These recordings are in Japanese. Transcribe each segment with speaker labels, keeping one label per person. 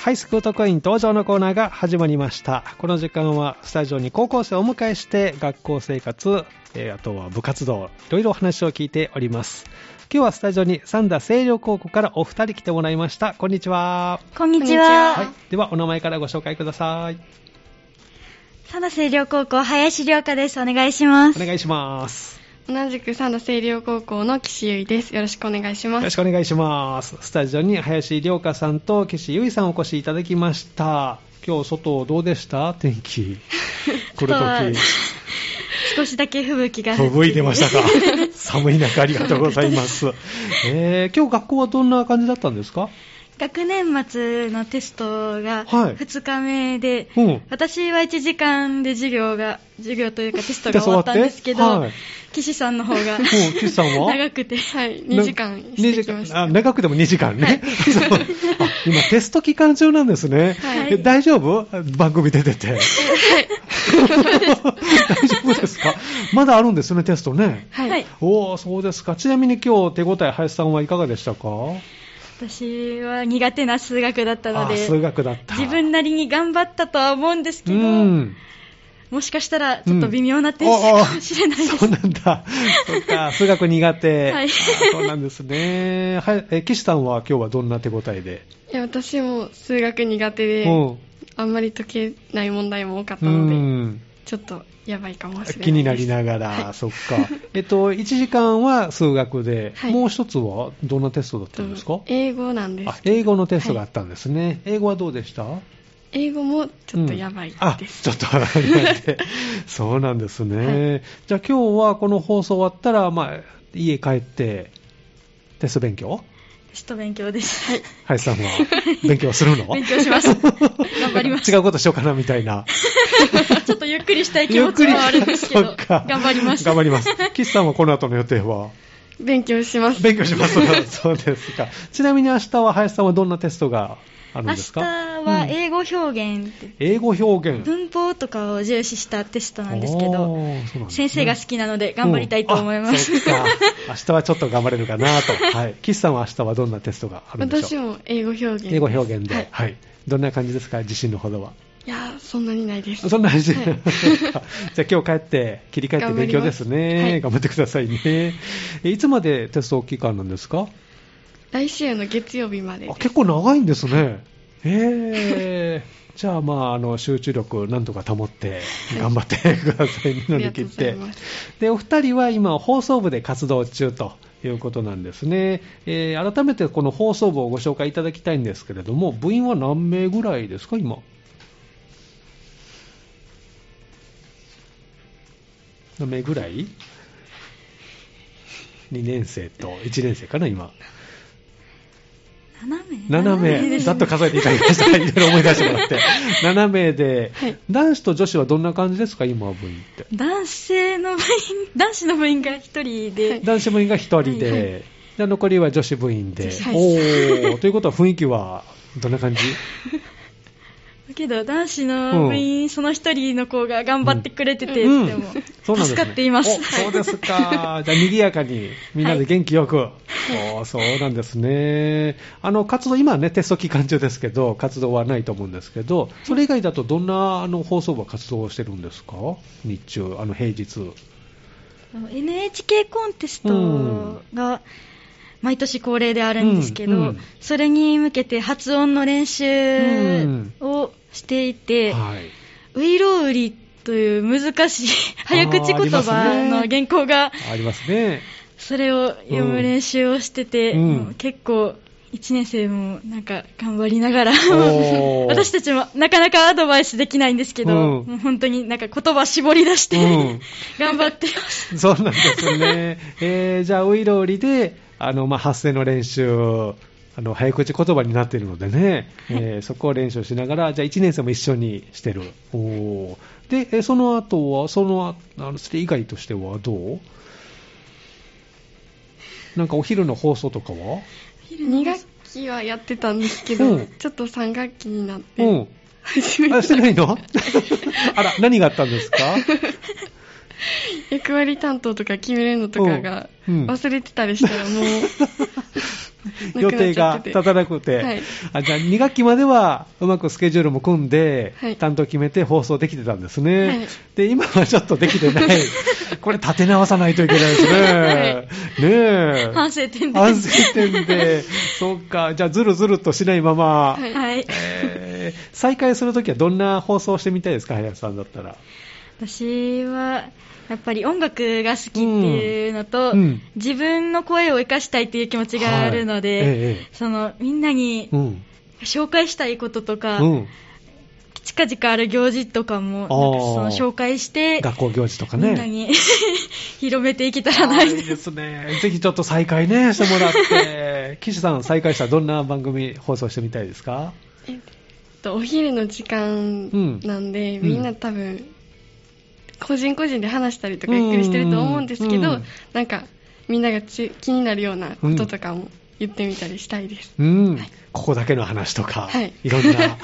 Speaker 1: ハイスクートコイン登場のコーナーが始まりました。この時間はスタジオに高校生をお迎えして学校生活、えーあとは部活動、いろいろお話を聞いております。今日はスタジオに三田清涼高校からお二人来てもらいました。こんにちは。
Speaker 2: こんにちは。
Speaker 1: はい。ではお名前からご紹介ください。
Speaker 2: 佐田清涼高校、林涼香です。お願いします。
Speaker 1: お願いします。
Speaker 3: 同じく三田清涼高校の岸優衣です。よろしくお願いします。
Speaker 1: よろしくお願いします。スタジオに林涼香さんと岸優衣さんお越しいただきました。今日外どうでした？天気。来る
Speaker 2: 外は
Speaker 1: とき。
Speaker 2: 少しだけ吹雪が
Speaker 1: 吹雪いてましたか？寒い中ありがとうございます。えー、今日学校はどんな感じだったんですか？
Speaker 2: 学年末のテストが
Speaker 1: はい
Speaker 2: 2日目で、
Speaker 1: うん。
Speaker 2: 私は1時間で授業が、授業というかテストが終わったんですけど、
Speaker 1: はい
Speaker 2: 岸さんの方が
Speaker 1: もう、岸さんは？
Speaker 2: 長くて、
Speaker 3: はい、2時間して
Speaker 1: 2時間
Speaker 3: きました。
Speaker 1: あ長くても2時間ね。そうあ今テスト期間中なんですね。大丈夫？番組出てて。大丈夫ですか？まだあるんですよね、テストね。
Speaker 3: はい。
Speaker 2: はい
Speaker 1: おー、そうですか。ちなみに今日手応え、林さんはいかがでしたか？
Speaker 2: 私は苦手な数学だったので、
Speaker 1: あ数学だった。
Speaker 2: 自分なりに頑張ったとは思うんですけ
Speaker 1: う
Speaker 2: ど、
Speaker 1: ん。
Speaker 2: もしかしたらちょっと微妙な点数かもしれないです。
Speaker 1: そうなんだ。そっか、数学苦手。
Speaker 2: はい
Speaker 1: あそうなんですね。はい、え、岸さんは今日はどんな手応えで？
Speaker 3: いや、私も数学苦手で、
Speaker 1: うん。
Speaker 3: あんまり解けない問題も多かった
Speaker 1: う
Speaker 3: ので、
Speaker 1: ん。
Speaker 3: ちょっとやばいかもしれない。
Speaker 1: 気になりながら、
Speaker 3: はい
Speaker 1: そっか。えっと、1時間は数学で、
Speaker 3: はい
Speaker 1: もう一つはどんなテストだったんですか？
Speaker 3: 英語なんです
Speaker 1: あ、英語のテストがあったんですね。英語はどうでした？
Speaker 3: 英語もちょっとやばい
Speaker 1: あ、
Speaker 3: です。
Speaker 1: ちょっと そうなんですね。じゃあ今日はこの放送終わったら、まあ、家帰って、テスト勉強
Speaker 2: テスト勉強です。
Speaker 1: 林さんは勉強するの？
Speaker 2: 勉強します。頑張ります。
Speaker 1: 違うことしようかなみたいな。
Speaker 2: ちょっとゆっくりしたい気持ちもあるんですけど、
Speaker 1: そっか
Speaker 2: 頑張ります。
Speaker 1: 頑張ります。岸さんはこの後の予定は？
Speaker 3: 勉強します。
Speaker 1: 勉強します。そうですか。ちなみに明日は林さんはどんなテストが？あるん
Speaker 2: 明日
Speaker 1: ですか？
Speaker 2: は英語表現って、
Speaker 1: 英語表現。
Speaker 2: 文法とかを重視したテストなんですけ
Speaker 1: お
Speaker 2: ど、
Speaker 1: ね
Speaker 2: 先生が好きなので頑張りたいと思います。
Speaker 1: うん。明日はちょっと頑張れるかなと。はい。岸さんは明日はどんなテストがあるんでしょう？
Speaker 3: 私も英語表現。
Speaker 1: 英語表現で、
Speaker 3: は
Speaker 1: はいい。どんな感じですか？自信のほどは。
Speaker 3: いやー、そんなにないです。
Speaker 1: そんな感じ？
Speaker 3: はい
Speaker 1: じゃあ今日帰って、切り替えて勉強ですね。頑
Speaker 3: 頑
Speaker 1: 張ってくださいね。えいつまでテスト期間なんですか？
Speaker 3: 来週の月曜日までです。
Speaker 1: あ結構長いんですね。へえ。じゃあ、まあ、あの、集中力なんとか保って、頑張ってくださいね。乗り切って。で、お二人は今、放送部で活動中ということなんですね。えー改めてこの放送部をご紹介いただきたいんですけれども、部員は何名ぐらいですか、今？何名ぐらい ?2 年生と1年生かな、今。
Speaker 2: 7名
Speaker 1: 7名、
Speaker 2: です
Speaker 1: ざっと数えていただきました。いろいろ思い出してもらって。7名で、
Speaker 3: はい。
Speaker 1: 男子と女子はどんな感じですか、今は部員って。
Speaker 2: 男性の部員、男子の部員が1人で、
Speaker 1: 男子部員が1人で、
Speaker 2: はい。
Speaker 1: で残りは女子部員で。おー、ということは雰囲気はどんな感じ？
Speaker 2: だ けど男子の部員、その1人の子が頑張ってくれてて、
Speaker 1: うん。
Speaker 2: でも。
Speaker 1: そうなんですね。
Speaker 2: 助かっています。
Speaker 1: おそうですか。じゃあ、賑やかに、みんなで元気よく。おそうなんですね。あの、活動、今はね、テスト期間中ですけど、活動はないと思うんですけど、それ以外だとどんな、あの、放送部は活動をしてるんですか？日中、あの、平日。
Speaker 2: NHK コンテストが毎年恒例であるんですけど、
Speaker 1: うんうん
Speaker 2: それに向けて発音の練習をしていて、
Speaker 1: はい。
Speaker 2: ウイロウリという難しい早口言葉の原稿が、
Speaker 1: ありますね。
Speaker 2: それを読む練習をしてて、
Speaker 1: うん。
Speaker 2: 結構、1年生もなんか頑張りながら 私たちもなかなかアドバイスできないんですけど、
Speaker 1: うん。
Speaker 2: もう本当になんか言葉絞り出して、
Speaker 1: うん。
Speaker 2: 頑張ってます。
Speaker 1: そうなんですね。えー、じゃあ、ウイロウリで、あの、まあ、発声の練習、あの、早口言葉になっているのでね、えーそこを練習しながら、じゃあ、1年生も一緒にしてる。おー。で、えーその後は、その、あの、それ以外としてはどう？なんかお昼の放送とかは
Speaker 3: ？2学期はやってたんですけど、
Speaker 1: うん。
Speaker 3: ちょっと3学期になって、
Speaker 1: うん。
Speaker 3: 初めて。
Speaker 1: あ、してないの？あら、何があったんですか？
Speaker 3: 役割担当とか決めるのとかが忘れてたりしたらもう、
Speaker 1: 予定が立たなくて、
Speaker 3: はい。
Speaker 1: あじゃあ2学期まではうまくスケジュールも組んで、
Speaker 3: はい。
Speaker 1: 担当決めて放送できてたんですね、
Speaker 3: はい。
Speaker 1: で今はちょっとできてない、これ立て直さないといけないですね、ねえ。
Speaker 2: 反省点で。
Speaker 1: 反省点で、そうか、じゃあずるずるとしないまま、
Speaker 3: はい。
Speaker 2: はい。
Speaker 1: えー。再開するときはどんな放送をしてみたいですか、林さんだったら。
Speaker 2: 私は、やっぱり音楽が好きっていうのと、
Speaker 1: うん。うん。
Speaker 2: 自分の声を生かしたいっていう気持ちがあるので、
Speaker 1: はい。ええ
Speaker 2: そのみんなに
Speaker 1: うん。
Speaker 2: 紹介したいこととか、
Speaker 1: うん、
Speaker 2: 近々ある行事とかも、なんか
Speaker 1: あー
Speaker 2: その紹介して、
Speaker 1: 学校行事とかね。
Speaker 2: みんなに 広めていけたらな
Speaker 1: いいですね。ぜひちょっと再開ね、してもらって。岸さん、再開したらどんな番組放送してみたいですか？
Speaker 3: えっとお昼の時間なんで、
Speaker 1: うん。
Speaker 3: みんな多分個人個人で話したりとかゆっくりしてると思うんですけど、
Speaker 1: うん
Speaker 3: なんかみんながち気になるようなこととかも言ってみたりしたいです、
Speaker 1: うん、ここだけの話とか、
Speaker 3: はい。
Speaker 1: いろんな。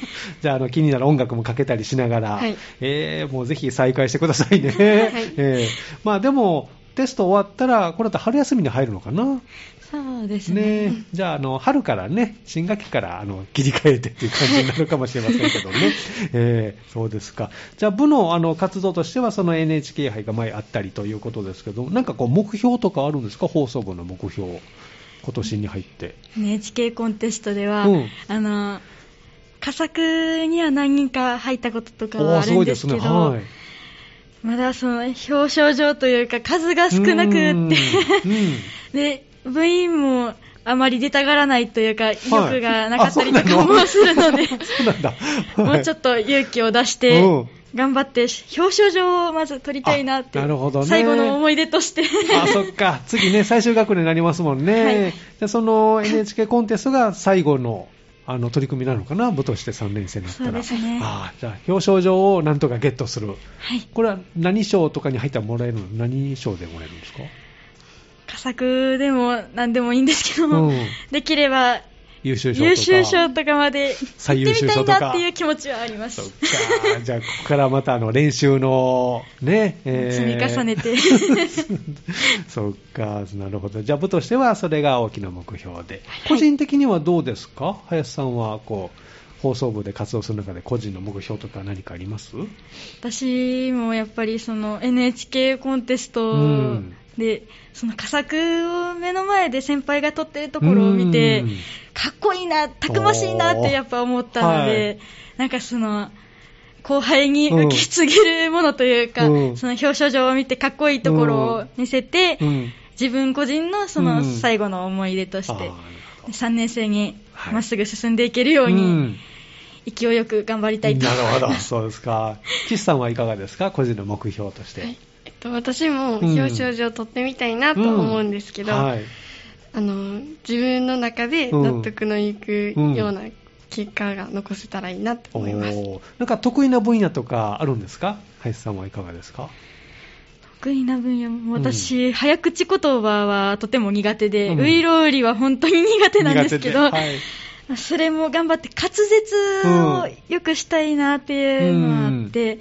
Speaker 1: じゃあ、あの、気になる音楽もかけたりしながら、
Speaker 3: はい。
Speaker 1: えー、もうぜひ再開してくださいね。
Speaker 3: い。
Speaker 1: えー。まあでも、テスト終わったら、これだと春休みに入るのかな？
Speaker 2: そうですね。
Speaker 1: ねじゃあ、あの、春からね、新学期から、あの、切り替えてっていう感じになるかもしれませんけどね。えーそうですか。じゃあ、部の、あの、活動としては、その NHK 杯が前あったりということですけど、なんかこう、目標とかあるんですか？放送部の目標。今年に入って。
Speaker 2: NHK コンテストでは、
Speaker 1: うん
Speaker 2: あの、佳作には何人か入ったこととかはあるんですけど、
Speaker 1: はい。
Speaker 2: まだその表彰状というか数が少なくって、で、部員もあまり出たがらないというか、意欲がなかったりとかもするので。もうちょっ
Speaker 1: と。
Speaker 2: と勇気を出して
Speaker 1: うん、
Speaker 2: 頑張って表彰状をまず取りたいなって、
Speaker 1: あなるほどね
Speaker 2: 最後の思い出として。
Speaker 1: あ、そっか。次ね、最終学年になりますもんね。
Speaker 2: はい
Speaker 1: その NHK コンテストが最後の、あの、取り組みなのかな？部として3年生になったら。
Speaker 2: そうですね
Speaker 1: あじゃあ、表彰状をなんとかゲットする。
Speaker 2: はい。
Speaker 1: これは何賞とかに入ったらもらえるの？何賞でもらえるんですか？
Speaker 2: 佳作でも何でもいいんですけども、
Speaker 1: うん
Speaker 2: できれば
Speaker 1: 優秀賞とか。
Speaker 2: まで
Speaker 1: 最優
Speaker 2: 行ってみたい
Speaker 1: 秀賞とか
Speaker 2: なっていう気持ちはあります。
Speaker 1: そっか。じゃあ、ここからまたあの練習のね、えー
Speaker 2: 積み重ねて
Speaker 1: そっか、なるほど。じゃあ、部としてはそれが大きな目標で。個人的にはどうですか？林さんは、こう、放送部で活動する中で個人の目標とか何かあります？
Speaker 2: 私もやっぱりその NHK コンテスト
Speaker 1: うん
Speaker 2: で、その佳作を目の前で先輩が撮ってるところを見て
Speaker 1: うん、
Speaker 2: かっこいいな、たくましいなってやっぱ思ったの
Speaker 1: はい。
Speaker 2: で、なんかその、後輩に受け継げるものというか、
Speaker 1: うん。
Speaker 2: その表彰状を見てかっこいいところを見せて、
Speaker 1: うん。
Speaker 2: 自分個人のそ
Speaker 1: うん。
Speaker 2: の最後の思い出として、
Speaker 1: あーなるほど。
Speaker 2: 3年生に
Speaker 1: はい。
Speaker 2: まっすぐ進んでいけるように、
Speaker 1: うん。
Speaker 2: 勢いよく頑張りたいと。
Speaker 1: な
Speaker 2: 思います。
Speaker 1: るほど、そうですか。岸さんはいかがですか？個人の目標として。
Speaker 3: はい。えっと、私も
Speaker 1: うん。
Speaker 3: 表彰状を取ってみたいなと思うんですけど、
Speaker 1: はい。
Speaker 3: あの自分の中で納得のいくような結果が残せたらいいなと思います、
Speaker 1: おー。なんか得意な分野とかあるんですか？林さんはいかがですか？
Speaker 2: 得意な分野も私、早口言葉はとても苦手で、
Speaker 1: うん。
Speaker 2: ウイロウリは本当に苦手なんですけど、それも頑張って滑舌を良くしたいなっていうのがあって、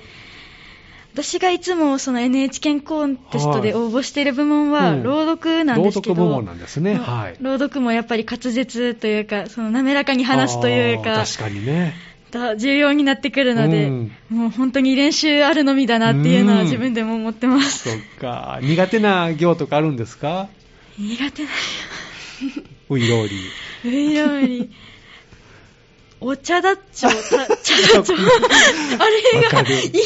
Speaker 2: 私がいつもその NHK コンテストで応募している部門は
Speaker 1: うん
Speaker 2: 朗読なんですけど、
Speaker 1: 朗読部門なんですね。はい。
Speaker 2: 朗読もやっぱり滑舌というか、その滑らかに話すという
Speaker 1: あ
Speaker 2: か、
Speaker 1: ー確かにね。
Speaker 2: が重要になってくるので、
Speaker 1: うん
Speaker 2: もう本当に練習あるのみだなっていうのは
Speaker 1: うん
Speaker 2: 自分でも思ってます。
Speaker 1: そっか。苦手な行とかあるんですか？
Speaker 2: 苦手な
Speaker 1: ウイローリー。
Speaker 2: ウイロウリ。お茶だっちょ、た茶だっちょ。あれが
Speaker 1: わかる
Speaker 2: 言いにく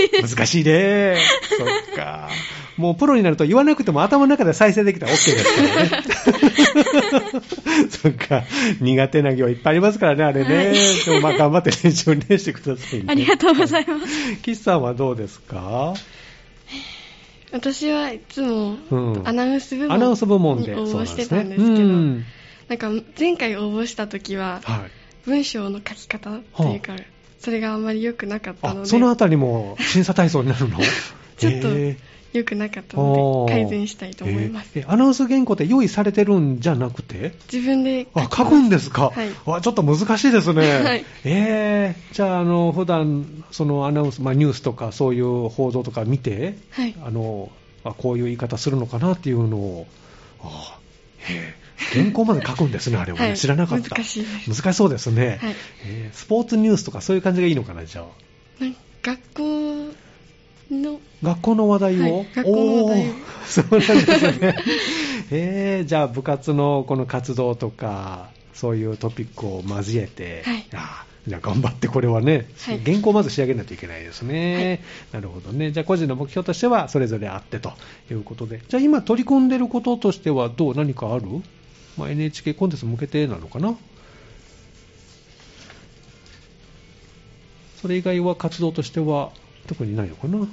Speaker 2: いです。
Speaker 1: 難しいね。そっか。もうプロになると言わなくても頭の中で再生できたら OK ですからね。そっか。苦手な行いっぱいありますからね、あれね。
Speaker 2: はい
Speaker 1: でもまあ頑張って練習ねしてくださいね。
Speaker 2: ありがとうございます。
Speaker 1: 岸さんはどうですか？
Speaker 3: 私はいつも
Speaker 1: うん
Speaker 3: アナウンス部門
Speaker 1: アナウンス部門で。
Speaker 3: に応募してたんですけど、
Speaker 1: うん
Speaker 3: なんか前回応募した時は
Speaker 1: はい。
Speaker 3: 文章の書き方っていうか、それがあんまり良くなかったの
Speaker 1: あ、
Speaker 3: で
Speaker 1: そのあたりも審査対象になるの？
Speaker 3: ちょっと
Speaker 1: へ
Speaker 3: 良くなかったので改善したいと思います、
Speaker 1: え。ーえアナウンス原稿って用意されてるんじゃなくて？
Speaker 3: 自分で
Speaker 1: あ、書くんですか、
Speaker 3: はい。
Speaker 1: わちょっと難しいですね。
Speaker 3: はい。
Speaker 1: え。ーじゃあ、あの、普段、そのアナウンス、まあ、ニュースとかそういう報道とか見て、
Speaker 3: はい。
Speaker 1: あの、あこういう言い方するのかなっていうのを、あへー原稿まで書くんですね、あれはね。
Speaker 3: はい
Speaker 1: 知らなかった。
Speaker 3: 難しい
Speaker 1: 難しそうですね、
Speaker 3: はい
Speaker 1: えースポーツニュースとかそういう感じがいいのかな、じゃあ。
Speaker 3: 学校の
Speaker 1: 学校の話題を、
Speaker 3: はい学校の話題を
Speaker 1: そうなんですね。えー、じゃあ部活のこの活動とか、そういうトピックを交えて、
Speaker 3: はい
Speaker 1: じゃあ頑張ってこれはね、
Speaker 3: はい
Speaker 1: 原稿をまず仕上げないといけないですね。なるほどね。じゃあ個人の目標としてはそれぞれあってということで。じゃあ今取り組んでることとしてはどう？何かある、まあ、NHK コンテスト向けてなのかなそれ以外は活動としては特にないのかな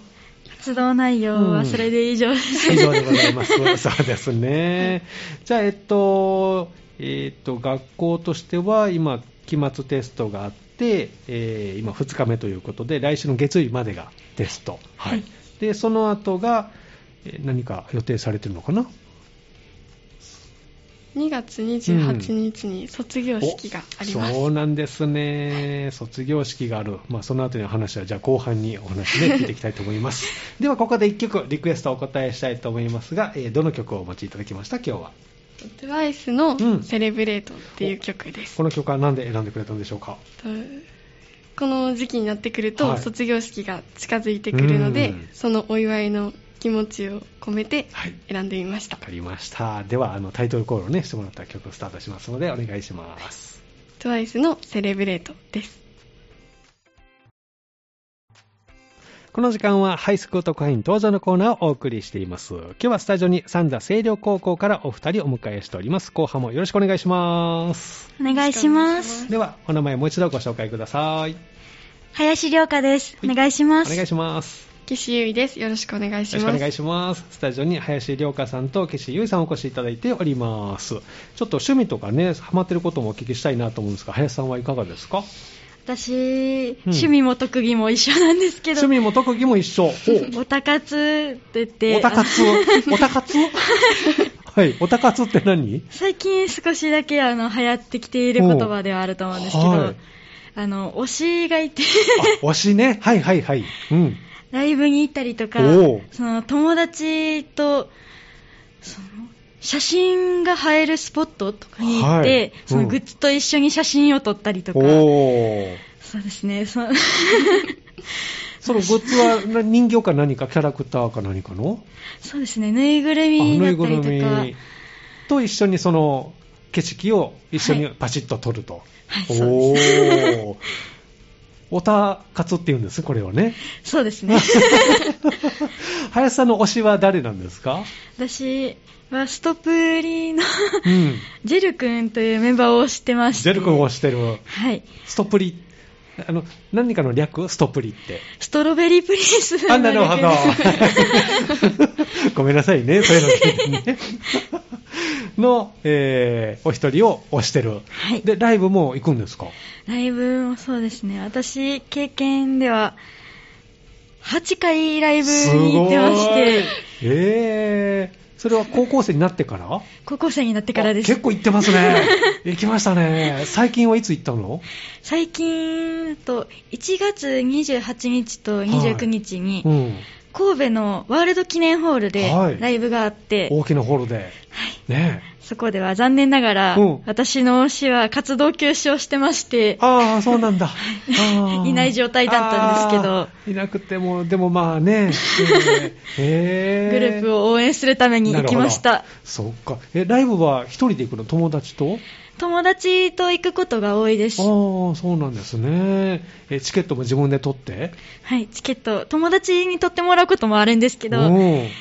Speaker 2: 活動内容はそれで以上です。
Speaker 1: 以上でございます。そうですね。じゃあ、えっと、えっと、学校としては、今、期末テストがあって、えー今、2日目ということで、来週の月曜日までがテスト。はい。
Speaker 2: はい
Speaker 1: で、その後が、えー何か予定されてるのかな
Speaker 3: 2月28日に卒業式があります。
Speaker 1: そうなんですね。卒業式がある。まあ、その後の話は、じゃあ後半にお話ね、聞いていきたいと思います。では、ここで1曲、リクエストをお答えしたいと思いますが、えーどの曲をお持ちいただきました？今日は。
Speaker 3: TWICE の
Speaker 1: うん
Speaker 3: セレブレートっていう曲です。
Speaker 1: この曲は何で選んでくれたんでしょうか？
Speaker 3: とこの時期になってくると、
Speaker 1: はい
Speaker 3: 卒業式が近づいてくるので
Speaker 1: うん、
Speaker 3: そのお祝いの気持ちを込めて
Speaker 1: はい
Speaker 3: 選んでみました
Speaker 1: わ。かりました。では、あの、タイトルコールをね、してもらった曲スタートしますので、お願いします。
Speaker 3: TWICE のセレブレートです。
Speaker 1: この時間はハイスクート会員登場のコーナーをお送りしています。今日はスタジオに三田清涼高校からお二人お迎えしております。後半もよろしくお願いします。
Speaker 2: お願いします。
Speaker 1: では、お名前もう一度ご紹介ください。
Speaker 2: 林涼香です。お願いします。
Speaker 1: お願いします。
Speaker 3: 岸優衣です。よろしくお願いします。
Speaker 1: よろしくお願いします。スタジオに林涼香さんと岸優衣さんをお越しいただいております。ちょっと趣味とかね、ハマってることもお聞きしたいなと思うんですが、林さんはいかがですか？
Speaker 2: 私、趣味も特技も一緒なんですけど、
Speaker 1: 趣味も特技も一緒。お
Speaker 2: おたかつって言って、
Speaker 1: おたかつ おたかつ？はい。おたかつって何？
Speaker 2: 最近少しだけあの流行ってきている言葉ではあると思うんですけど、
Speaker 1: はい
Speaker 2: あの、推しがいて、
Speaker 1: あ、推しね。はいはいはい。うん。
Speaker 2: ライブに行ったりとかその友達と、その、写真が映えるスポットとかに行って、
Speaker 1: はい。
Speaker 2: その
Speaker 1: うん
Speaker 2: グッズと一緒に写真を撮ったりとか。そうですね、そ
Speaker 1: そのグッズはな人形か何か、キャラクターか何かの？
Speaker 2: そうですね、ぬいぐる
Speaker 1: あ
Speaker 2: みだったりと
Speaker 1: る
Speaker 2: か、
Speaker 1: みと一緒にその景色を一緒にパチッと撮ると。
Speaker 2: はい
Speaker 1: お
Speaker 2: そうです
Speaker 1: ー。おたかつって言うんです、これはね。
Speaker 2: そうですね。
Speaker 1: 林さんの推しは誰なんですか？
Speaker 2: 私はストプリの
Speaker 1: うん。
Speaker 2: ジェル君というメンバーを知ってまして、
Speaker 1: ジェル君を推してる。
Speaker 2: はい。
Speaker 1: ストプリ。あの、何かの略？ストプリって。
Speaker 2: ストロベリープリンス
Speaker 1: あ、なるほど
Speaker 2: の。
Speaker 1: ごめんなさいね、そういうのね。の、えー、お一人を推してる。
Speaker 2: はい
Speaker 1: で、ライブも行くんですか？
Speaker 2: ライブもそうですね。私、経験では、8回ライブに行ってまして、
Speaker 1: えー、それは高校生になってから？
Speaker 2: 高校生になってからです
Speaker 1: あ結。構行ってますね。行きましたね。最近はいつ行ったの？
Speaker 2: 最近だと、1月28日と29日に
Speaker 1: う、ん。
Speaker 2: 神戸のワールド記念ホールで
Speaker 1: はい。
Speaker 2: ライブがあって、
Speaker 1: 大きなホールで。ね
Speaker 2: そこでは残念ながら、
Speaker 1: うん
Speaker 2: 私の推しは活動休止をしてまして、
Speaker 1: ああ、そうなんだ。
Speaker 2: いない状態だったんですけど
Speaker 1: いなくても、でもまあね。えー
Speaker 2: グループを応援するために行きました。
Speaker 1: そっか。え、ライブは一人で行くの？友達と？
Speaker 2: 友達と行くことが多いです。
Speaker 1: ああ、そうなんですね。え、チケットも自分で取って？
Speaker 2: はい、チケット、友達に取ってもらうこともあるんですけど、
Speaker 1: お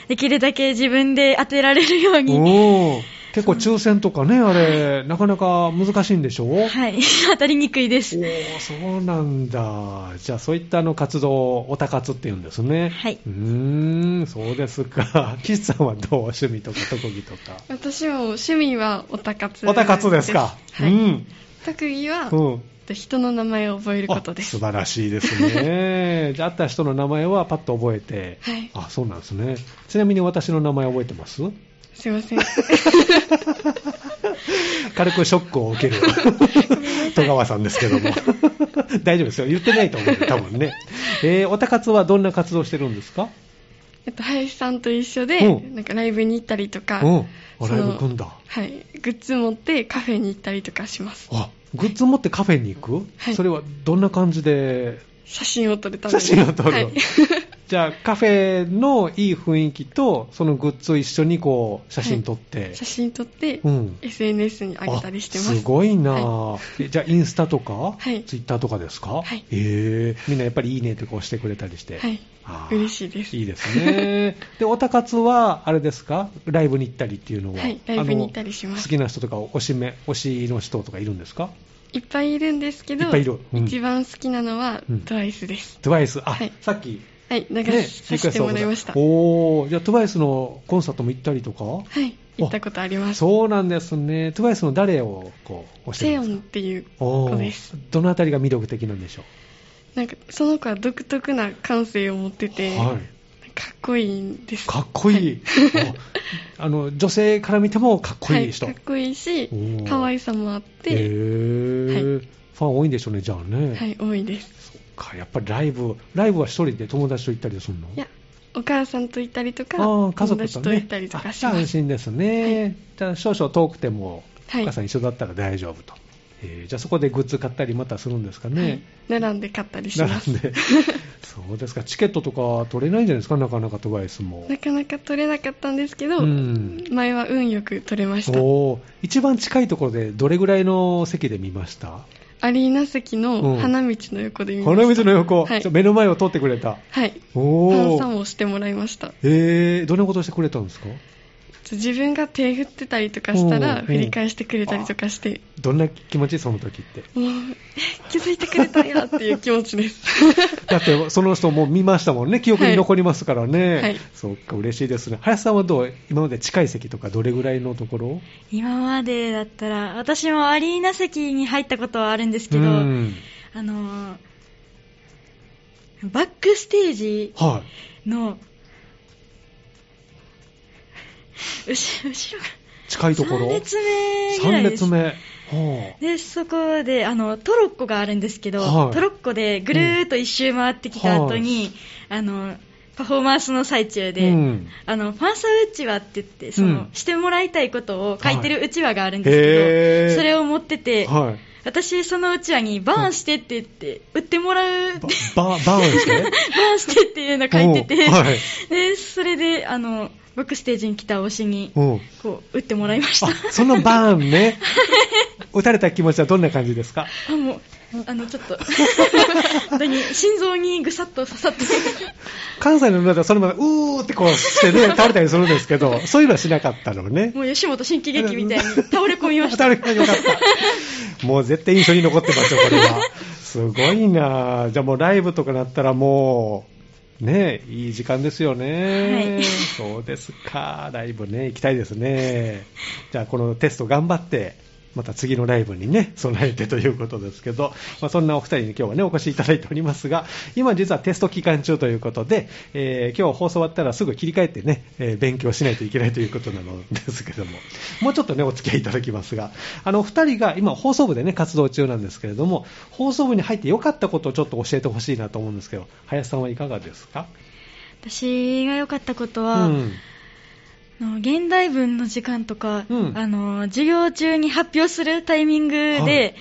Speaker 2: できるだけ自分で当てられるよう
Speaker 1: ー
Speaker 2: に、
Speaker 1: 結構抽選とかね、あれ、なかなか難しいんでしょ？う
Speaker 2: はい、当たりにくいです。
Speaker 1: おーそうなんだ。じゃあ、そういったあの活動をおたかつって言うんですね。
Speaker 2: はい。
Speaker 1: うーん、そうですか。岸さんはどう趣味とか特技とか？
Speaker 3: 私も趣味はオタ活
Speaker 1: おたかつですか。
Speaker 3: はい
Speaker 1: うん。
Speaker 3: 特技は、
Speaker 1: うん。
Speaker 3: 人の名前を覚えることです
Speaker 1: あ素。晴らしいですね。じゃあ、会った人の名前はパッと覚えて。
Speaker 3: はい
Speaker 1: あ、そうなんですね。ちなみに私の名前覚えてます？
Speaker 3: すいません。
Speaker 1: 軽くショックを受ける 戸川さんですけども。大丈夫ですよ。言ってないと思うよ、多分ね。えー、おたかつはどんな活動してるんですか？
Speaker 3: えっと、林さんと一緒で、
Speaker 1: うん
Speaker 3: なんかライブに行ったりとか、
Speaker 1: うん。ライブ組んだ。
Speaker 3: はい、グッズ持ってカフェに行ったりとかします。
Speaker 1: あ、グッズ持ってカフェに行く、
Speaker 3: はい
Speaker 1: それはどんな感じで？
Speaker 3: 写真を撮るため
Speaker 1: 写
Speaker 3: に。
Speaker 1: 真を撮る、
Speaker 3: はい。
Speaker 1: じゃあカフェのいい雰囲気とそのグッズを一緒にこう写真撮って、
Speaker 3: 写真撮って、
Speaker 1: うん、
Speaker 3: SNS に上げたりしてます。
Speaker 1: あすごいな、
Speaker 3: は
Speaker 1: えじゃあインスタとか、
Speaker 3: はい。
Speaker 1: ツイッターとかですか、
Speaker 3: はい。
Speaker 1: え。ーみんなやっぱりいいねとか押してくれたりして、
Speaker 3: はい。
Speaker 1: あー。
Speaker 3: 嬉しいです。
Speaker 1: いいですね。でオタ活はあれですか？ライブに行ったりっていうのは、
Speaker 3: はいライブに行ったりします。
Speaker 1: 好きな人とか推しめ推しの人とかいるんですか？
Speaker 3: いっぱいいるんですけど、
Speaker 1: いっぱいいる。うん。
Speaker 3: 一番好きなのは
Speaker 1: うん。
Speaker 3: TWICE です。
Speaker 1: TWICE あ、
Speaker 3: はい。
Speaker 1: さっき
Speaker 3: はい、流
Speaker 1: ね
Speaker 3: させてもらいました。
Speaker 1: おーじゃあ TWICE のコンサートも行ったりとか？
Speaker 3: はい、行ったことあります。
Speaker 1: そうなんですね。TWICE の誰をこう推してるんです
Speaker 3: っていう子です。
Speaker 1: どのあたりが魅力的なんでしょ
Speaker 3: なんか、その子は独特な感性を持ってて、
Speaker 1: う、はい、
Speaker 3: かっこいいんです。
Speaker 1: かっこいい、ああの女性から見てもかっこいい人、
Speaker 3: はい、かっこいいし可愛さもあっ
Speaker 1: へ
Speaker 3: て、
Speaker 1: ー。
Speaker 3: はい。
Speaker 1: ファン多いんでしょうねじゃあね、
Speaker 3: はい、多いです。
Speaker 1: かやっぱりライブライブは一人で友達と行ったりするの？
Speaker 3: いや、お母さんと行ったりとか、
Speaker 1: あー家族とね。
Speaker 3: と行ったりとかします。
Speaker 1: 心ですね、
Speaker 3: はい。
Speaker 1: じゃあ少々遠くても、
Speaker 3: はい
Speaker 1: お母さん一緒だったら大丈夫と、えーじゃあそこでグッズ買ったりまたするんですかね、
Speaker 3: はい、並んで買ったりします。
Speaker 1: 並んで。そうですか。チケットとか取れないんじゃないですか？なかなかトワイスも。
Speaker 3: なかなか取れなかったんですけど、
Speaker 1: うん。
Speaker 3: 前は運よく取れました。
Speaker 1: おー。一番近いところでどれぐらいの席で見ました？
Speaker 3: アリーナ席
Speaker 1: うん
Speaker 3: の花道の横で見ました。
Speaker 1: 花道の横、
Speaker 3: はい
Speaker 1: 目の前を通ってくれた
Speaker 3: はい。フ
Speaker 1: お
Speaker 3: ァンさ
Speaker 1: お
Speaker 3: んをしてもらいました。
Speaker 1: えー、どんなことしてくれたんですか？
Speaker 3: 自分が手振ってたりとかした
Speaker 1: うん
Speaker 3: ら、振り返してくれたりとかして、
Speaker 1: どんな気持ちその時って？
Speaker 3: もう、え気づいてくれたんやっていう気持ちです。
Speaker 1: だってその人も見ましたもんね。記憶に残りますからね、
Speaker 3: はい。
Speaker 1: そっか嬉しいですね。林さんはどう今まで近い席とかどれぐらいのところ？
Speaker 2: 今までだったら、私もアリーナ席に入ったことはあるんですけど、
Speaker 1: うん。
Speaker 2: あのーバックステージ
Speaker 1: はい。
Speaker 2: の、後後ろが、
Speaker 1: 近いところ
Speaker 2: ？3列目ぐら
Speaker 1: 3
Speaker 2: いです。
Speaker 1: 列目。は
Speaker 2: で、そこで、あの、トロッコがあるんですけど、
Speaker 1: はい。
Speaker 2: トロッコでぐるーっと一周回ってきた後に、あの、パフォーマンスの最中
Speaker 1: あ
Speaker 2: で、
Speaker 1: うん。
Speaker 2: あの、ファンサうちわって言って、その、
Speaker 1: うん。
Speaker 2: してもらいたいことを書いてるうちわがあるんです
Speaker 1: へ
Speaker 2: け
Speaker 1: ー。
Speaker 2: ど、それを持ってて、
Speaker 1: はい。
Speaker 2: 私、そのうちわにバーンしてって言って、売ってもらう、
Speaker 1: ばババーンして？
Speaker 2: バーンしてっていうの書いてて、で、それで、あの、バックステージに来た推しに、
Speaker 1: う。ん
Speaker 2: こう、打ってもらいました。
Speaker 1: あそのバーンね。打たれた気持ちはどんな感じですか？
Speaker 2: あ、もう、あの、ちょっと、本当に心臓にぐさっと刺さって、
Speaker 1: 関西の皆さんそのままうーってこうしてね 倒れたりするんですけどそういうのはしなかったのね。
Speaker 2: もう吉本新喜劇みたいに倒れ込みました。
Speaker 1: 倒れ込みよかった。もう絶対印象に残ってますよこれは。すごいな。じゃあもうライブとかなったらもうねいい時間ですよね、
Speaker 2: はい。
Speaker 1: そうですか。ライブね行きたいですね。じゃあこのテスト頑張ってまた次のライブにね、備えてということですけど、まあ、そんなお二人に今日はね、お越しいただいておりますが、今実はテスト期間中ということで、えー今日放送終わったらすぐ切り替えてね、えー勉強しないといけないということなのですけども、もうちょっとね、お付き合いいただきますが、あの、お二人が今放送部でね、活動中なんですけれども、放送部に入って良かったことをちょっと教えてほしいなと思うんですけど、林さんはいかがですか？
Speaker 2: 私が良かったことは、
Speaker 1: うん。
Speaker 2: あの現代文の時間とか、
Speaker 1: うん。
Speaker 2: あの授業中に発表するタイミングで、
Speaker 1: はい。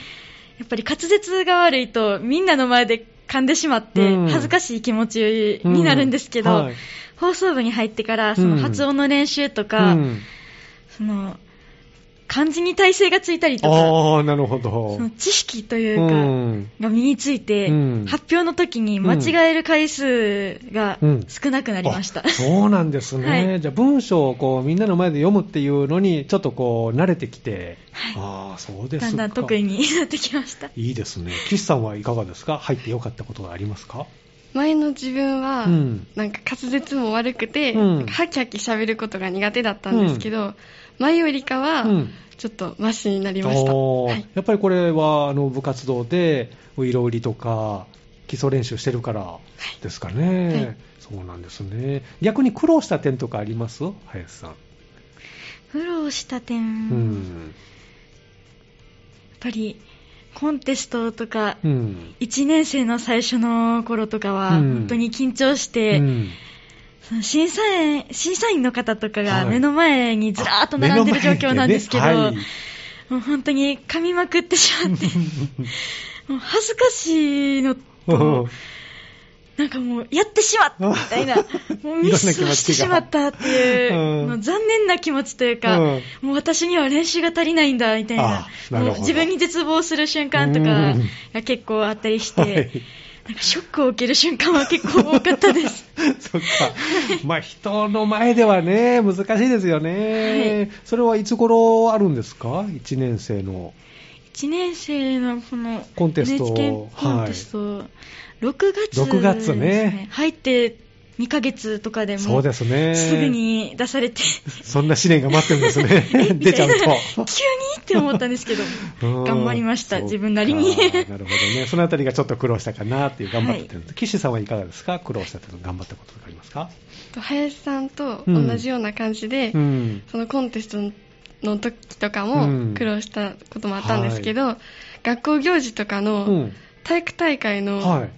Speaker 2: やっぱり滑舌が悪いとみんなの前で噛んでしまって
Speaker 1: うん。
Speaker 2: 恥ずかしい気持ちになるんですけど、
Speaker 1: うんはい。
Speaker 2: 放送部に入ってからその発音の練習とか、
Speaker 1: うん。
Speaker 2: その漢字に体勢がついたりとか
Speaker 1: ああ、なるほど。
Speaker 2: その知識というか、
Speaker 1: うん
Speaker 2: が身について、
Speaker 1: うん
Speaker 2: 発表の時に間違える回数が
Speaker 1: うん
Speaker 2: 少なくなりました。
Speaker 1: あそうなんですね。
Speaker 2: はい
Speaker 1: じゃあ文章をこうみんなの前で読むっていうのにちょっとこう慣れてきて、
Speaker 2: はい
Speaker 1: ああ、そうですか。
Speaker 2: だんだん得意になってきました。
Speaker 1: いいですね。岸さんはいかがですか？入ってよかったことがありますか？
Speaker 3: 前の自分は、
Speaker 1: うん
Speaker 3: なんか滑舌も悪くて、
Speaker 1: うん
Speaker 3: なんかハキハキ喋ることが苦手だったんですけど、前よりかは、
Speaker 1: うん。
Speaker 3: ちょっとマシになりました。
Speaker 1: おー。
Speaker 3: はい。
Speaker 1: やっぱりこれはあの部活動でウイロウリとか基礎練習してるからですかね、
Speaker 3: はい。
Speaker 1: そうなんですね。逆に苦労した点とかあります？林さん、
Speaker 2: 苦労した点、
Speaker 1: う
Speaker 2: やっ
Speaker 1: ん
Speaker 2: ぱりコンテストとか、
Speaker 1: うん。
Speaker 2: 1年生の最初の頃とかは、
Speaker 1: うん。
Speaker 2: 本当に緊張して、
Speaker 1: うん
Speaker 2: その審査員審査員の方とか
Speaker 1: はい。
Speaker 2: が目の前にずらーっと並んでる状況なんですけど、
Speaker 1: 目の前でね
Speaker 2: もう本当に噛みまくってしまって、もう恥ずかしいのと、なんかもう、やってしまったみたいな、もうミスをしてしまったっていう、残念な気持ちというか、
Speaker 1: うん。
Speaker 2: もう私には練習が足りないんだみたいなもう自分に絶望する瞬間とかが結構あったりして、
Speaker 1: はい。
Speaker 2: なんかショックを受ける瞬間は結構多かったです。
Speaker 1: そっか。まあ、人の前ではね、難しいですよね。
Speaker 2: はい
Speaker 1: それはいつ頃あるんですか ?1 年生の。
Speaker 2: 1年生のこの
Speaker 1: コンテスト
Speaker 2: NHK コンテスト、6月です、
Speaker 1: 6月ね
Speaker 2: 入って2ヶ月とかでも
Speaker 1: そうですね。
Speaker 2: すぐ。に出されて、
Speaker 1: そんな試練が待ってるんですね。出ちゃうと。
Speaker 2: 急にって思ったんですけど、
Speaker 1: うん
Speaker 2: 頑張りました、自分なりに。
Speaker 1: なるほどね。そのあたりがちょっと苦労したかなっていう頑張ってるんです。岸さんはいかがですか？苦労したというの頑張ったこととかありますか？
Speaker 3: 林さんと同じような感じで、
Speaker 1: うん。
Speaker 3: そのコンテストの時とか
Speaker 1: うん
Speaker 3: も苦労したこともあったんですけど、学校行事とか
Speaker 1: う
Speaker 3: の
Speaker 1: ん。
Speaker 3: 体育大会の
Speaker 1: はい。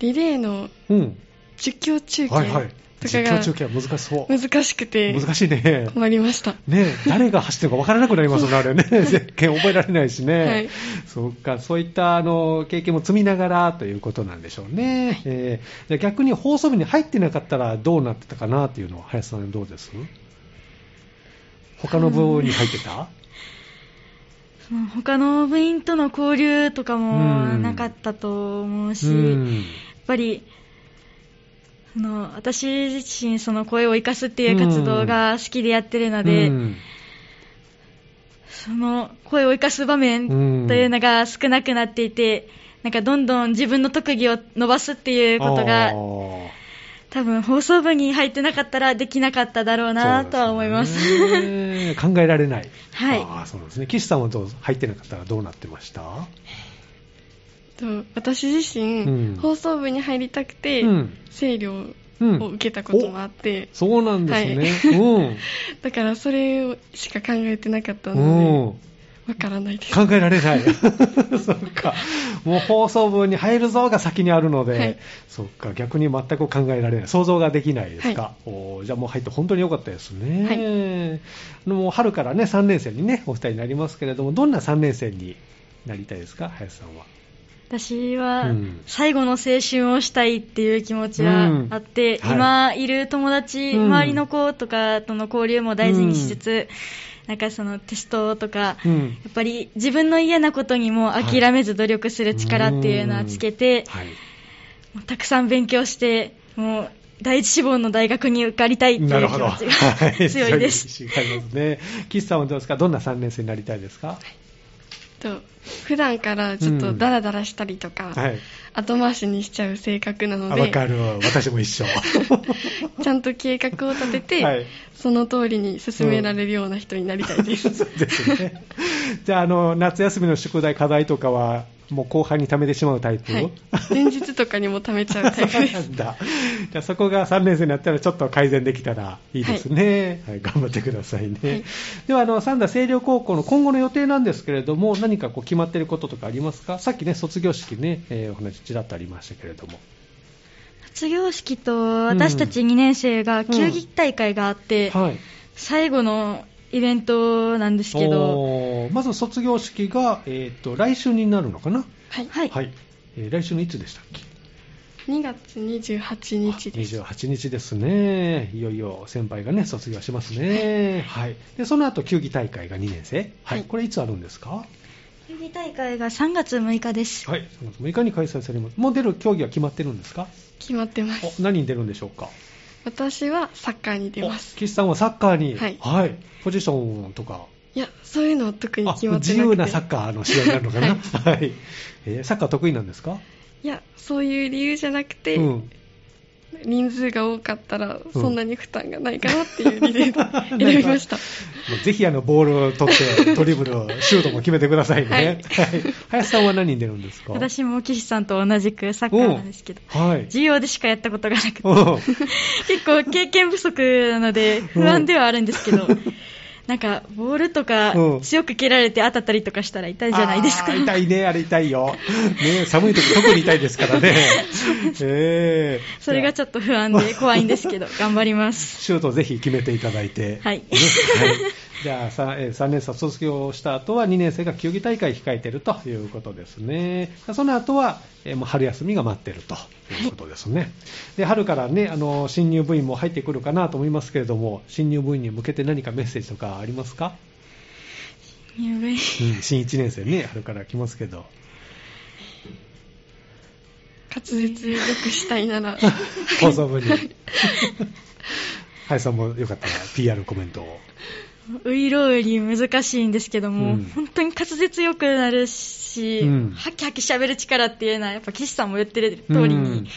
Speaker 3: リレーの
Speaker 1: うん。
Speaker 3: 実況中継
Speaker 1: 実況中継は難しそう。
Speaker 3: 難しくて
Speaker 1: 難しいね。
Speaker 3: 困りました。
Speaker 1: ね誰が走ってるか分からなくなりますもんね、あれね。ゼッケン覚えられないしね。
Speaker 3: はい
Speaker 1: そうか、そういったあの経験も積みながらということなんでしょうね。えーじゃあ逆に放送部に入ってなかったらどうなってたかなっていうのは、林さんどうです？他の部に入ってた？
Speaker 2: その他の部員との交流とかも
Speaker 1: うん
Speaker 2: なかったと思うし、
Speaker 1: うん
Speaker 2: やっぱりその私自身その声を生かすっていう活動が好きでやってるので、
Speaker 1: うん。
Speaker 2: その声を生かす場面というのが少なくなっていて、なんかどんどん自分の特技を伸ばすっていうこと
Speaker 1: あ
Speaker 2: が
Speaker 1: ー。
Speaker 2: 多分放送部に入ってなかったらできなかっただろうなとは思います。
Speaker 1: 考えられない。
Speaker 2: はい。
Speaker 1: あーそうなんですね。岸さんはどう入ってなかったらどうなってました？
Speaker 3: と私自身、
Speaker 1: うん
Speaker 3: 放送部に入りたくて、
Speaker 1: うん
Speaker 3: 声量
Speaker 1: うん
Speaker 3: を受けたこともあって、
Speaker 1: そうなんですね。
Speaker 3: だからそれをしか考えてなかった
Speaker 1: うん。う
Speaker 3: の
Speaker 1: ん。
Speaker 3: で、わからないです。
Speaker 1: 考えられない。そっか。もう放送部に入るぞが先にあるので、
Speaker 3: はい
Speaker 1: そっか、逆に全く考えられない。想像ができないですか。おーじゃあもう入って本当に良かったですね。
Speaker 3: はい
Speaker 1: もう春からね、3年生にね、お二人になりますけれども、どんな3年生になりたいですか、林さんは？
Speaker 2: 私は
Speaker 1: うん。
Speaker 2: 最後の青春をしたいっていう気持ちがあって、
Speaker 1: うんはい。
Speaker 2: 今いる友達、
Speaker 1: うん。
Speaker 2: 周りの子とかとの交流も大事にしつつ、なんかそのテストとか、
Speaker 1: うん。
Speaker 2: やっぱり自分の嫌なことにも諦めず努力する力っていうのはつけて、
Speaker 1: はい。
Speaker 2: たくさん勉強して、もう第一志望の大学に受かりたいっていう気。持ちが強いです。
Speaker 1: 岸さんはどうですか？どんな3年生になりたいですか？
Speaker 3: と普段からちょっとダラダラしたりとか、
Speaker 1: はい。
Speaker 3: 後回しにしちゃう性格なので、
Speaker 1: あわかる。私も一緒。
Speaker 3: ちゃんと計画を立てて、
Speaker 1: はい
Speaker 3: その通りに進められるような人になりたいです。
Speaker 1: そうですね。じゃあ、あの、夏休みの宿題、課題とかは、もう後半に貯めてしまうタイプ、
Speaker 3: はい。前日とかにも貯めちゃうタイプです。
Speaker 1: そうなんだ。じゃあ、そこが3年生になったら、ちょっと改善できたらいいですね。はい、頑張ってくださいね。
Speaker 3: はい
Speaker 1: では、あの、三田清涼高校の今後の予定なんですけれども、何かこう決まっていることとかありますか？さっきね、卒業式ね、えーお話ちらっとありましたけれども。
Speaker 2: 卒業式と私たち2年生が球技大会があって、
Speaker 1: はい。
Speaker 2: 最後のイベントなんですけど、
Speaker 1: まず卒業式が、えっ、と、来週になるのかな？
Speaker 3: はい。
Speaker 2: はい、
Speaker 1: はい。えー来週のいつでしたっけ
Speaker 3: ？2月28日です。
Speaker 1: 28日ですね。いよいよ先輩がね、卒業しますね。はい。で、その後、球技大会が2年生。はい。
Speaker 3: はい
Speaker 1: これいつあるんですか？
Speaker 2: 球技大会が3月6日です。
Speaker 1: はい。3月6日に開催されます。もう出る競技は決まってるんですか？
Speaker 3: 決まってま
Speaker 1: お
Speaker 3: す。
Speaker 1: 何に出るんでしょうか？
Speaker 3: 私はサッカーに出ます
Speaker 1: お。岸さんはサッカーに？
Speaker 3: はい
Speaker 1: ポジションとか？
Speaker 3: いや、そういうのは特に
Speaker 1: あ
Speaker 3: 決まってなくて。
Speaker 1: 自由なサッカーの試合になるのかな？
Speaker 3: はい
Speaker 1: はい。えーサッカー得意なんですか？
Speaker 3: いや、そういう理由じゃなくて、
Speaker 1: うん。
Speaker 3: 人数が多かったら
Speaker 1: ん
Speaker 3: そんなに負担がないかなっていう理由で選びました。
Speaker 1: ぜひあのボールを取って、ドリブル、シュートも決めてくださいね。
Speaker 3: はい
Speaker 1: はい。林さんは何に出るんですか？
Speaker 2: 私も岸さんと同じくサッカーなんですけど、
Speaker 1: はい。
Speaker 2: 授業でしかやったことがなくて、
Speaker 1: うん
Speaker 2: 結構経験不足なので不安ではあるんですけど、なんか、ボールとか
Speaker 1: うん
Speaker 2: 強く蹴られて当たったりとかしたら痛いじゃないですか。
Speaker 1: あー痛いね、あれ痛いよ。ね、寒い時特に痛いですからね。ええ
Speaker 2: それがちょっと不安で怖いんですけど、頑張ります。
Speaker 1: シュートぜひ決めていただいて。
Speaker 2: はい
Speaker 1: ねじゃあ 3, えー3年生卒業した後は2年生が球技大会控えてるということですね。その後は、えーもう春休みが待ってるということですね。で春からねあの新入部員も入ってくるかなと思いますけれども、新入部員に向けて何かメッセージとかありますか？
Speaker 2: 入部員
Speaker 1: うん、新1年生ね春から来ますけど。
Speaker 3: 滑舌よくしたいなら
Speaker 1: 放送部に。はいさんもよかったら PR コメントを。
Speaker 2: ウイロウリ難しいんですけども、
Speaker 1: うん。
Speaker 2: 本当に滑舌良くなるし、
Speaker 1: うん。
Speaker 2: ハキハキ喋る力っていうのは、やっぱ岸さんも言ってる通り
Speaker 1: うん。
Speaker 2: に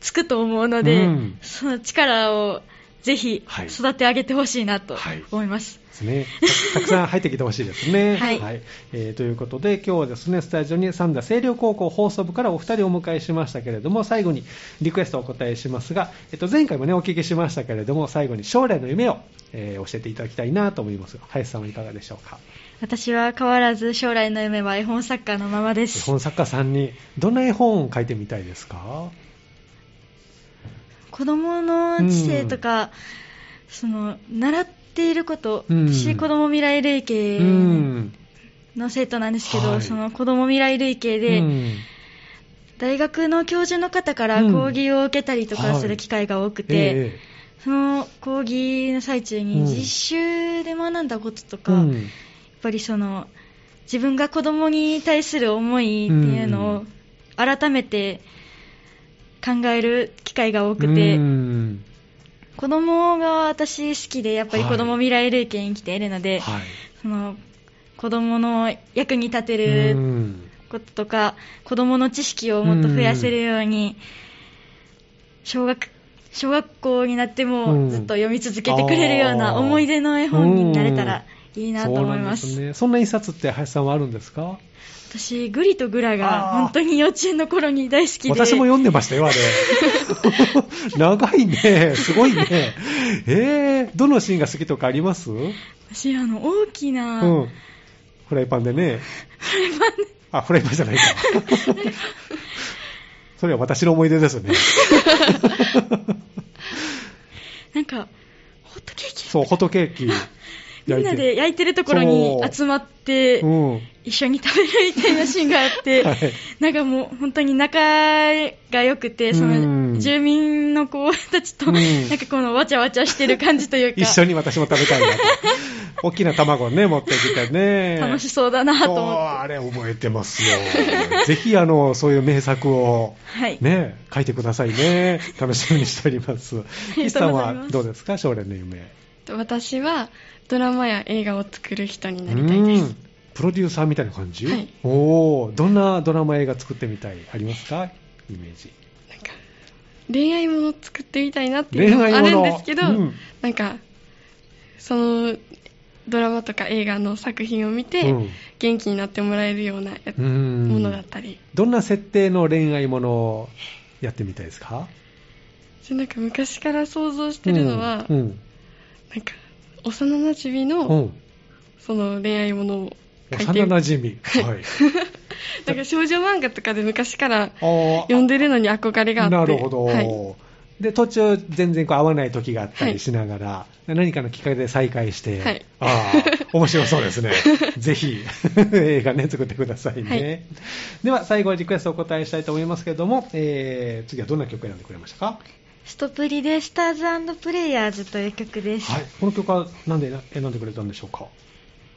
Speaker 2: つくと思うので、
Speaker 1: うん。
Speaker 2: その力をぜひ
Speaker 1: はい。
Speaker 2: 育て上げてほしいなと
Speaker 1: はい。
Speaker 2: 思います。
Speaker 1: ですね。たたくさん入ってきてほしいですね。
Speaker 2: はい
Speaker 1: えーということで、今日はですね、スタジオに三田清涼高校放送部からお二人をお迎えしましたけれども、最後にリクエストをお答えしますが、えっと、前回もね、お聞きしましたけれども、最後に将来の夢を、えー教えていただきたいなと思いますが、林さんはいかがでしょうか？
Speaker 2: 私は変わらず将来の夢は絵本作家のままで
Speaker 1: 絵
Speaker 2: す。
Speaker 1: 本作家さんに、どんな絵本を書いてみたいですか？
Speaker 2: 子供の知性とか、その、習っていること、
Speaker 1: うん。
Speaker 2: 私、子供未来類系
Speaker 1: うん。
Speaker 2: の生徒なんですけど、
Speaker 1: はい。
Speaker 2: その子供未来類系で、
Speaker 1: うん。
Speaker 2: 大学の教授の方から
Speaker 1: うん。
Speaker 2: 講義を受けたりとかする機会が多くて、
Speaker 1: え
Speaker 2: その講義の最中
Speaker 1: うん。
Speaker 2: に実習で学んだことと
Speaker 1: え
Speaker 2: か、
Speaker 1: うん。
Speaker 2: やっぱりその自分が子供に対する思いっていうのを改めて考える機会が多くて、
Speaker 1: うん
Speaker 2: 子供が私好きでやっぱり子供未来類系に来ているので、
Speaker 1: はい。
Speaker 2: その子供の役に立て
Speaker 1: う
Speaker 2: る
Speaker 1: ん
Speaker 2: こととか、子供の知識をもっと増やせるように、小学、小学校になって
Speaker 1: うん
Speaker 2: もずっと読み続けてくれるような思い出の絵本になれたらいいなと思います。
Speaker 1: そうなんですね。そんな一冊って林さんはあるんですか？
Speaker 2: 私、グリとグラが本当に幼稚園の頃に大好きで、
Speaker 1: 私も読んでましたよ、あれ。長いね。すごいね。えー、どのシーンが好きとかあります？うん。
Speaker 2: 私、あの、大きな、
Speaker 1: フライパンでね。
Speaker 2: フライパンで
Speaker 1: あ、フライパンじゃないか。それは私の思い出ですね。
Speaker 2: なんか、ホットケーキ
Speaker 1: そう、ホットケーキ。
Speaker 2: みんなで焼いてるところに集まって、
Speaker 1: うん。
Speaker 2: 一緒に食べるみたいなシーンがあって、
Speaker 1: はい
Speaker 2: なんかもう本当に仲が良くて、そ
Speaker 1: うん
Speaker 2: の住民の子たちと、
Speaker 1: うん
Speaker 2: なんかこのわちゃわちゃしてる感じというか、
Speaker 1: 一緒に私も食べたいなと。大きな卵をね、持ってきてね。
Speaker 2: 楽しそうだなと思って。
Speaker 1: あれ覚えてますよ。ぜひ、あの、そういう名作を、
Speaker 2: はい。
Speaker 1: ね、書いてくださいね。楽しみにしております。岸さんはどうですか？将来の夢。
Speaker 3: 私はドラマや映画を作る人になりたいです。
Speaker 1: うん。プロデューサーみたいな感じ、
Speaker 3: はい。
Speaker 1: おーどんなドラマ映画作ってみたいありますか？イメージ。
Speaker 3: なんか恋愛もの作ってみたいなっていうのもあるんですけど、
Speaker 1: うん。
Speaker 3: なんかそのドラマとか映画の作品を見て、
Speaker 1: うん。
Speaker 3: 元気になってもらえるようなものだったり、
Speaker 1: どんな設定の恋愛ものをやってみたいですか？
Speaker 3: でなんか昔から想像してるのは、
Speaker 1: うん。うん
Speaker 3: なんか幼馴染の、
Speaker 1: うん
Speaker 3: その恋愛ものを書いて
Speaker 1: 幼馴染み。はい。
Speaker 3: なんか少女漫画とかで昔から読んでるのに憧れがあって
Speaker 1: なるほど。
Speaker 3: はい
Speaker 1: で、途中全然こう合わない時があったりしながら、何かのきっかけで再会して、
Speaker 3: はい
Speaker 1: ああ、面白そうですね。ぜひ、映画ね、作ってくださいね。
Speaker 3: はい
Speaker 1: では、最後にリクエストをお答えしたいと思いますけれども、えー、次はどんな曲を選んでくれましたか？
Speaker 2: ストプリでスターズプレイヤーズという曲です。
Speaker 1: はい。この曲は何で選んでくれたんでしょうか？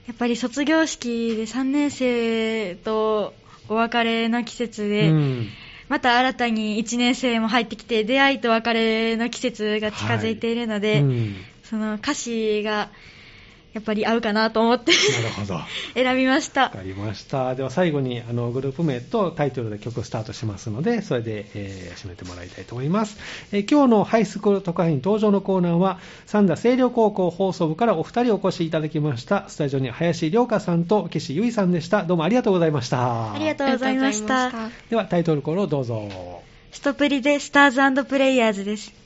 Speaker 2: やっぱり卒業式で3年生とお別れの季節で、
Speaker 1: うん。
Speaker 2: また新たに1年生も入ってきて、出会いと別れの季節が近づいているので、
Speaker 1: うん
Speaker 2: その歌詞がやっぱり合うかなと思って
Speaker 1: なるほど。わ
Speaker 2: 選びました。
Speaker 1: かりました。では最後にあのグループ名とタイトルで曲スタートしますので、それで、えー締めてもらいたいと思います。えー今日のハイスクール特派員登場のコーナーは、三田清涼高校放送部からお二人お越しいただきました。スタジオに林涼香さんと岸優衣さんでした。どうもありがとうございました。
Speaker 2: ありがとうございました
Speaker 1: ではタイトルコールをどうぞ。
Speaker 2: ストプリでスターズプレイヤーズです。